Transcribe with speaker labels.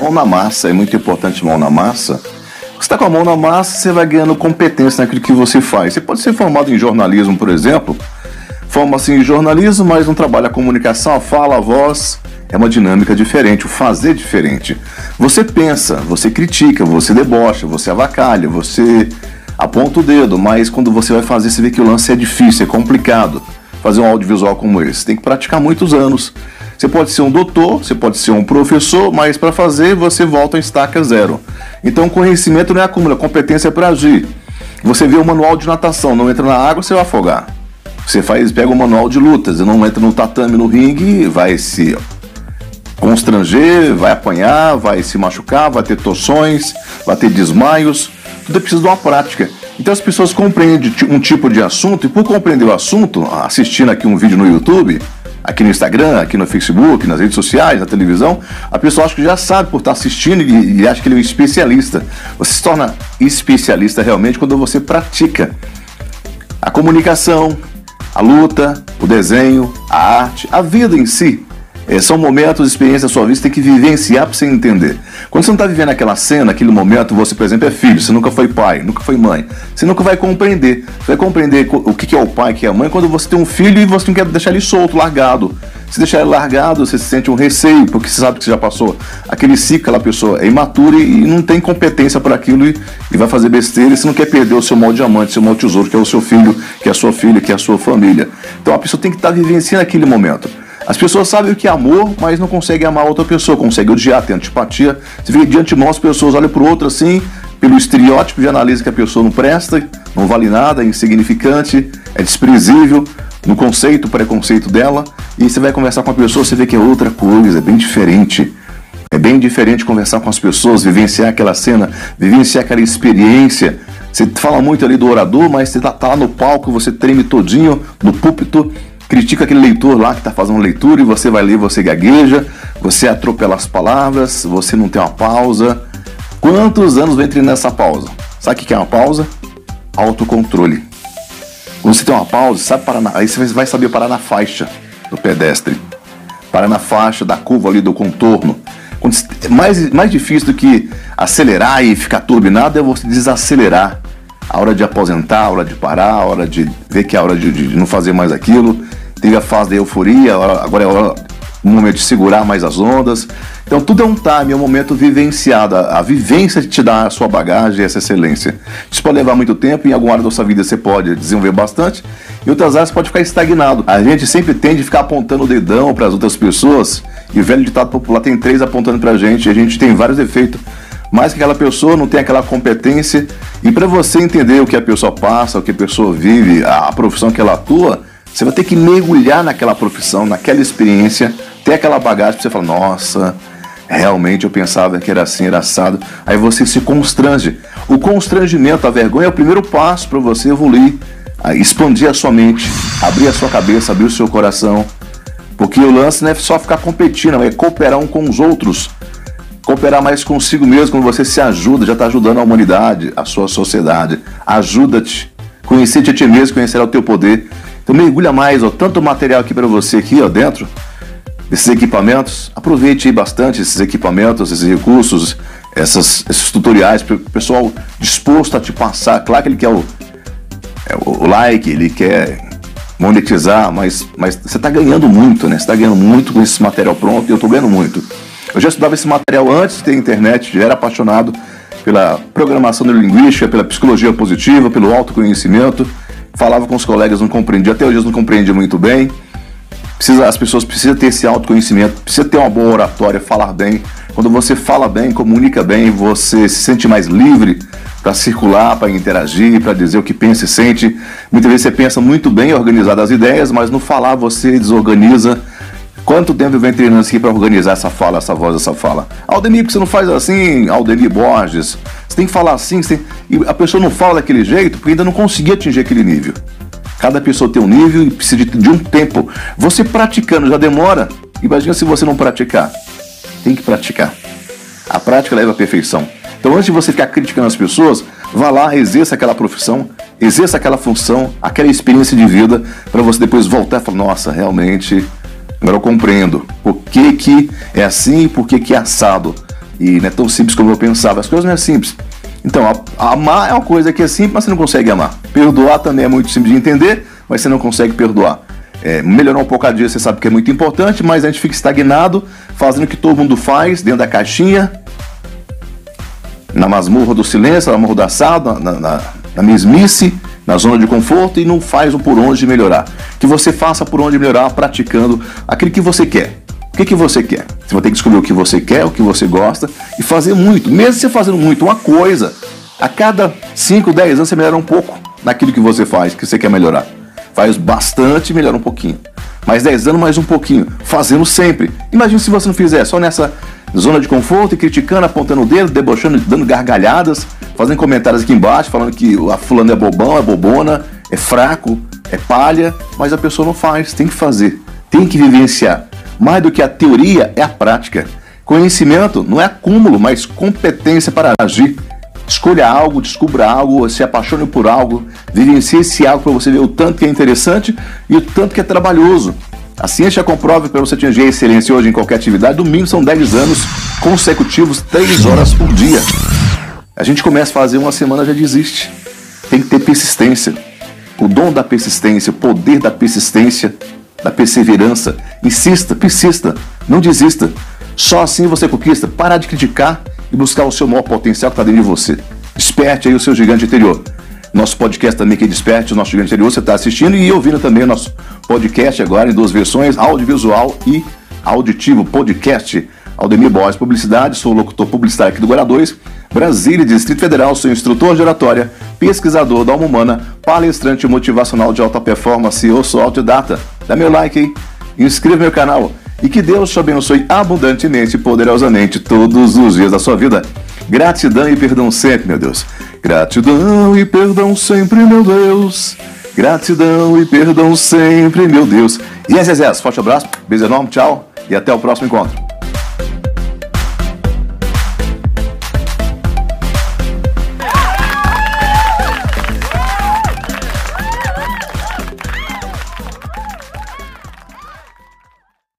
Speaker 1: Mão na massa, é muito importante mão na massa. Você está com a mão na massa, você vai ganhando competência naquilo que você faz. Você pode ser formado em jornalismo, por exemplo, forma-se em jornalismo, mas não trabalha a comunicação, a fala, a voz. É uma dinâmica diferente, o fazer diferente. Você pensa, você critica, você debocha, você avacalha, você aponta o dedo, mas quando você vai fazer, você vê que o lance é difícil, é complicado. Fazer um audiovisual como esse, tem que praticar muitos anos. Você pode ser um doutor, você pode ser um professor, mas para fazer você volta em estaca zero. Então conhecimento não é acúmulo, é competência para agir. Você vê o manual de natação, não entra na água, você vai afogar. Você faz, pega o manual de lutas, não entra no tatame, no ringue, vai se constranger, vai apanhar, vai se machucar, vai ter torções, vai ter desmaios. Tudo é preciso de uma prática. Então as pessoas compreendem um tipo de assunto e por compreender o assunto, assistindo aqui um vídeo no YouTube, aqui no Instagram, aqui no Facebook, nas redes sociais, na televisão, a pessoa acha que já sabe por estar assistindo e, e acha que ele é um especialista. Você se torna especialista realmente quando você pratica a comunicação, a luta, o desenho, a arte, a vida em si. É, são momentos, experiências da sua vida, você tem que vivenciar para você entender. Quando você não está vivendo aquela cena, aquele momento, você, por exemplo, é filho, você nunca foi pai, nunca foi mãe, você nunca vai compreender. Você vai compreender o que é o pai, o que é a mãe, quando você tem um filho e você não quer deixar ele solto, largado. Se deixar ele largado, você se sente um receio, porque você sabe que você já passou aquele ciclo, aquela pessoa é imatura e não tem competência para aquilo e, e, vai fazer besteira e você não quer perder o seu mal diamante, seu mal tesouro, que é o seu filho, que é a sua filha, que é a sua família. Então a pessoa tem que estar tá vivenciando aquele momento. As pessoas sabem o que é amor, mas não conseguem amar outra pessoa, conseguem odiar, tem antipatia. Você vê de antemão as pessoas olham para o outro assim, pelo estereótipo de analisa que a pessoa não presta, não vale nada, é insignificante, é desprezível no conceito, preconceito dela, e você vai conversar com a pessoa, você vê que é outra coisa, é bem diferente. É bem diferente conversar com as pessoas, vivenciar aquela cena, vivenciar aquela experiência. Você fala muito ali do orador, mas você tá, tá lá no palco, você treme todinho no púlpito, critica aquele leitor lá que está fazendo leitura e você vai ler, você gagueja, você atropela as palavras, você não tem uma pausa. Quantos anos vem treinando nessa pausa? Sabe o que é uma pausa? Autocontrole. Quando você tem uma pausa, sabe parar na, aí você vai saber parar na faixa do pedestre. Parar na faixa da curva ali do contorno. Quando, mais, mais difícil do que acelerar e ficar turbinado é você desacelerar. A hora de aposentar, a hora de parar, a hora de ver que é a hora de, de não fazer mais aquilo teve a fase da euforia, agora é o momento de segurar mais as ondas. Então tudo é um time, é um momento vivenciado. A vivência te dá a sua bagagem, essa excelência. Isso pode levar muito tempo, em alguma área da sua vida você pode desenvolver bastante, em outras áreas pode ficar estagnado. A gente sempre tende a ficar apontando o dedão para as outras pessoas, e o velho ditado popular tem três apontando para a gente, e a gente tem vários efeitos. Mas que aquela pessoa não tem aquela competência, e para você entender o que a pessoa passa, o que a pessoa vive, a profissão que ela atua, você vai ter que mergulhar naquela profissão, naquela experiência, ter aquela bagagem para você falar, nossa, realmente eu pensava que era assim, era assado. Aí você se constrange. O constrangimento, a vergonha é o primeiro passo para você evoluir, expandir a sua mente, abrir a sua cabeça, abrir o seu coração. Porque o lance não é só ficar competindo, é cooperar um com os outros. Cooperar mais consigo mesmo, quando você se ajuda, já está ajudando a humanidade, a sua sociedade. Ajuda-te. Conhecer-te a ti mesmo, conhecer o teu poder. Então mergulha mais, ó, tanto material aqui para você aqui, ó, dentro desses equipamentos. Aproveite bastante esses equipamentos, esses recursos, essas, esses tutoriais para o pessoal disposto a te passar. Claro que ele quer o, é, o like, ele quer monetizar, mas, mas você está ganhando muito, né? Você está ganhando muito com esse material pronto e eu estou ganhando muito. Eu já estudava esse material antes de ter internet, já era apaixonado pela programação neurolinguística, pela psicologia positiva, pelo autoconhecimento falava com os colegas, não compreendia, até hoje eu não compreendia muito bem. Precisa, as pessoas precisam ter esse autoconhecimento, precisa ter uma boa oratória, falar bem. Quando você fala bem, comunica bem, você se sente mais livre para circular, para interagir, para dizer o que pensa e sente. Muitas vezes você pensa muito bem organizado as ideias, mas no falar você desorganiza. Quanto tempo eu venho treinando aqui para organizar essa fala, essa voz, essa fala? Aldemir, porque você não faz assim? Aldemir Borges. Você tem que falar assim, você... e a pessoa não fala daquele jeito porque ainda não conseguiu atingir aquele nível. Cada pessoa tem um nível e precisa de, um tempo. Você praticando já demora. Imagina se você não praticar. Tem que praticar. A prática leva à perfeição. Então, antes de você ficar criticando as pessoas, vá lá, exerça aquela profissão, exerça aquela função, aquela experiência de vida, para você depois voltar e falar: nossa, realmente, agora eu compreendo por que, que é assim e por que, que é assado. E não é tão simples como eu pensava. As coisas não é simples. Então, amar é uma coisa que é simples, mas você não consegue amar. Perdoar também é muito simples de entender, mas você não consegue perdoar. É, melhorar um pouco a dia, você sabe que é muito importante, mas a gente fica estagnado, fazendo o que todo mundo faz, dentro da caixinha, na masmorra do silêncio, na masmorra do assado, na, na, na mesmice, na zona de conforto e não faz o por onde melhorar. Que você faça por onde melhorar praticando aquilo que você quer. O que, que você quer? Você vai ter que descobrir o que você quer, o que você gosta e fazer muito. Mesmo você fazendo muito uma coisa, a cada 5, 10 anos você melhora um pouco naquilo que você faz, que você quer melhorar. Faz bastante, melhora um pouquinho. Mais 10 anos, mais um pouquinho. Fazendo sempre. Imagina se você não fizer só nessa zona de conforto e criticando, apontando o dedo, debochando, dando gargalhadas, fazendo comentários aqui embaixo, falando que a fulano é bobão, é bobona, é fraco, é palha, mas a pessoa não faz, tem que fazer, tem que vivenciar. Mais do que a teoria é a prática. Conhecimento não é acúmulo, mas competência para agir. Escolha algo, descubra algo, se apaixone por algo, vivencie esse algo para você ver o tanto que é interessante e o tanto que é trabalhoso. A ciência comprova para você atingir a excelência hoje em qualquer atividade, no mínimo são 10 anos consecutivos, 3 horas por dia. A gente começa a fazer uma semana já desiste. Tem que ter persistência. O dom da persistência, o poder da persistência, da perseverança. Insista, persista, não desista. Só assim você conquista. Parar de criticar e buscar o seu maior potencial que está dentro de você. Desperte aí o seu gigante interior. Nosso podcast também que desperte o nosso gigante interior, você está assistindo e ouvindo também o nosso podcast agora em duas versões, audiovisual e auditivo, podcast. Aldemir Borges Publicidade, sou locutor publicitário aqui do Guará 2, Brasília, Distrito Federal, sou instrutor de oratória, pesquisador da alma humana, palestrante motivacional de alta performance, eu sou autodidata. Dá meu like aí, inscreva no meu canal e que Deus te abençoe abundantemente e poderosamente todos os dias da sua vida. Gratidão e perdão sempre, meu Deus. Gratidão e perdão sempre, meu Deus. Gratidão e perdão sempre, meu Deus. E é Zezé, forte abraço, beijo enorme, tchau e até o próximo encontro.